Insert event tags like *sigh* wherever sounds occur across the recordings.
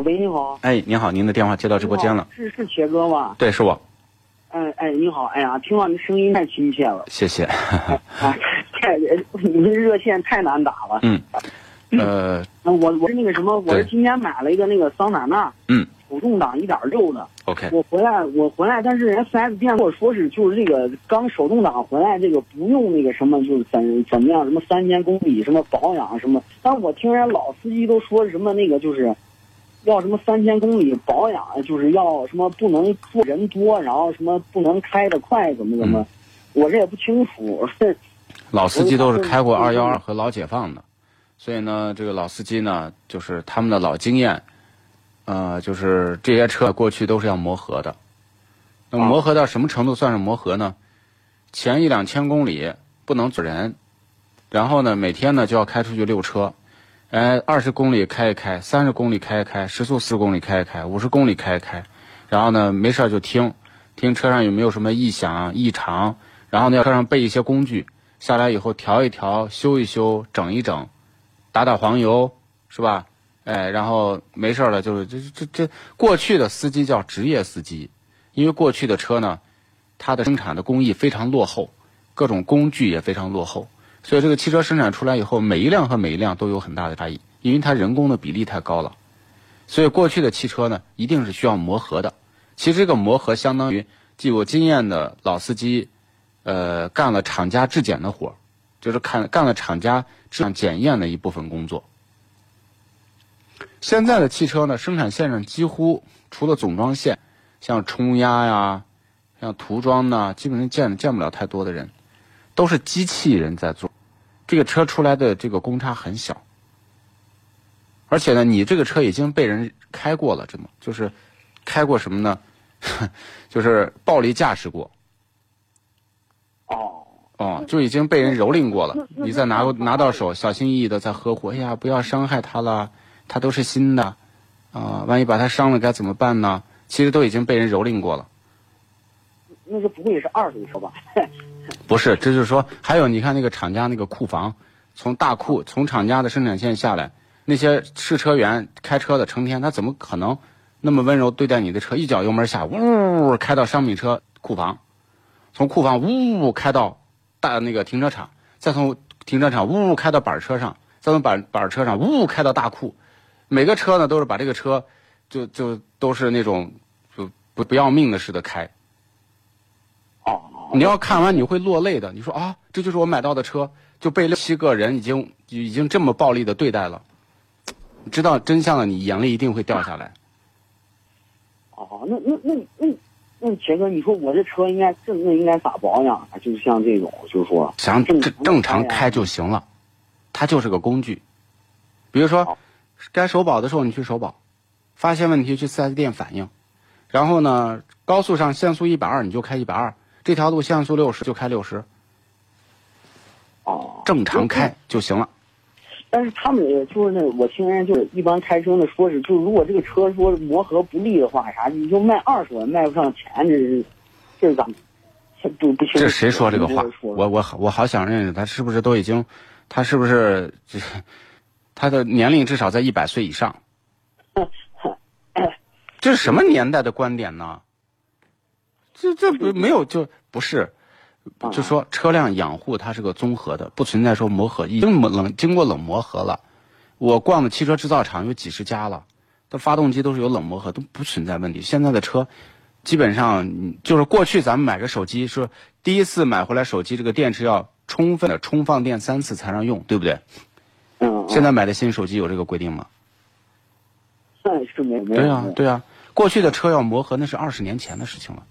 啊，喂，你好。哎，您好，您的电话接到直播间了。是是铁哥吗？对，是我。哎哎，你好，哎呀，听到你声音太亲切了。谢谢。啊，太，你们热线太难打了。嗯。呃。我我是那个什么，我是今天买了一个那个桑塔纳。嗯。手动挡一点六的。OK。我回来，我回来，但是人家 4S 店跟我说是，就是这个刚手动挡回来，这个不用那个什么，就是怎怎么样，什么三千公里什么保养什么。但是我听人家老司机都说什么那个就是。要什么三千公里保养，就是要什么不能坐人多，然后什么不能开得快，怎么怎么，我这也不清楚。老司机都是开过二幺二和老解放的，所以呢，这个老司机呢，就是他们的老经验，呃，就是这些车过去都是要磨合的。那么磨合到什么程度算是磨合呢？前一两千公里不能走人，然后呢，每天呢就要开出去溜车。哎，二十公里开一开，三十公里开一开，时速四十公里开一开，五十公里开一开，然后呢，没事就听，听车上有没有什么异响异常，然后呢，车上备一些工具，下来以后调一调，修一修，整一整，打打黄油，是吧？哎，然后没事了，就是这这这过去的司机叫职业司机，因为过去的车呢，它的生产的工艺非常落后，各种工具也非常落后。所以这个汽车生产出来以后，每一辆和每一辆都有很大的差异，因为它人工的比例太高了。所以过去的汽车呢，一定是需要磨合的。其实这个磨合相当于既有经验的老司机，呃，干了厂家质检的活就是看干了厂家质量检验的一部分工作。现在的汽车呢，生产线上几乎除了总装线，像冲压呀，像涂装呢，基本上见见不了太多的人。都是机器人在做，这个车出来的这个公差很小，而且呢，你这个车已经被人开过了，这么就是开过什么呢？*laughs* 就是暴力驾驶过。哦。哦，就已经被人蹂躏过了，你再拿拿到手，小心翼翼的在呵护，哎呀，不要伤害它了，它都是新的，啊，万一把它伤了该怎么办呢？其实都已经被人蹂躏过了。那就不会是二手车吧？不是，这就是说，还有你看那个厂家那个库房，从大库从厂家的生产线下来，那些试车员开车的成天，他怎么可能那么温柔对待你的车？一脚油门下，呜开到商品车库房，从库房呜开到大那个停车场，再从停车场呜开到板车上，再从板板车上呜开到大库，每个车呢都是把这个车就就都是那种就不不要命的似的开。你要看完你会落泪的。你说啊，这就是我买到的车，就被六七个人已经已经这么暴力的对待了。知道真相了，你眼泪一定会掉下来。哦，那那那那那杰哥，你说我这车应该正那应该咋保养啊？就是像这种，就是说，想正正常开就行了，它就是个工具。比如说，该首保的时候你去首保，发现问题去四 S 店反映，然后呢，高速上限速一百二你就开一百二。这条路限速六十就开六十，哦，正常开就行了。但是他们就是那，我听人家就是一般开车的说是，就是如果这个车说磨合不利的话，啥你就卖二十万卖不上钱，这是这是咋？不不行。这谁说这个话？我我我好想认识他，是不是都已经？他是不是？他的年龄至少在一百岁以上？*laughs* 这是什么年代的观点呢？这这不没有就不是，就说车辆养护它是个综合的，不存在说磨合，已经冷经过冷磨合了。我逛的汽车制造厂有几十家了，它发动机都是有冷磨合，都不存在问题。现在的车，基本上就是过去咱们买个手机，说第一次买回来手机这个电池要充分的充放电三次才让用，对不对？嗯。现在买的新手机有这个规定吗？那是没没有。对啊，对啊，过去的车要磨合那是二十年前的事情了，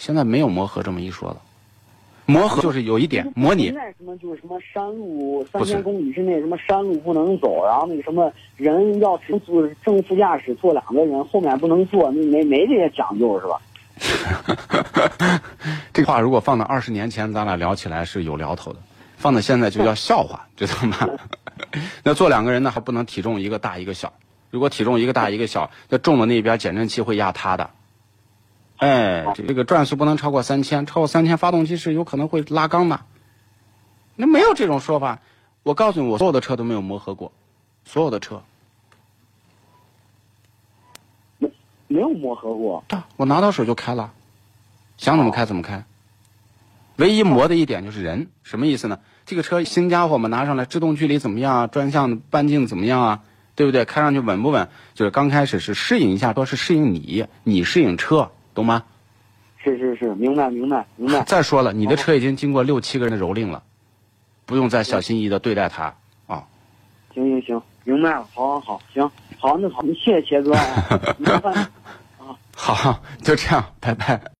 现在没有磨合这么一说了。磨合就是有一点模拟。现在什么就是什么山路三千公里之内什么山路不能走，然后那个什么人要坐正副驾驶坐两个人，后面不能坐，那没没这些讲究是吧？*laughs* 这话如果放到二十年前，咱俩聊起来是有聊头的；放到现在就叫笑话，知道吗？*laughs* 那坐两个人呢，还不能体重一个大一个小。如果体重一个大一个小，那重的那边减震器会压塌的。哎，这个转速不能超过三千，超过三千，发动机是有可能会拉缸的。那没有这种说法，我告诉你，我所有的车都没有磨合过，所有的车没没有磨合过。我拿到手就开了，想怎么开怎么开。唯一磨的一点就是人，什么意思呢？这个车新家伙嘛，拿上来制动距离怎么样啊？转向半径怎么样啊？对不对？开上去稳不稳？就是刚开始是适应一下，说是适应你，你适应车。懂吗？是是是，明白明白明白。*laughs* 再说了，你的车已经经过六七个人的蹂躏了，不用再小心翼翼的对待它啊。行行行，明白了，好好好，行，好那好，谢谢茄哥啊，*laughs* 麻烦 *laughs* 啊。好，就这样，拜拜。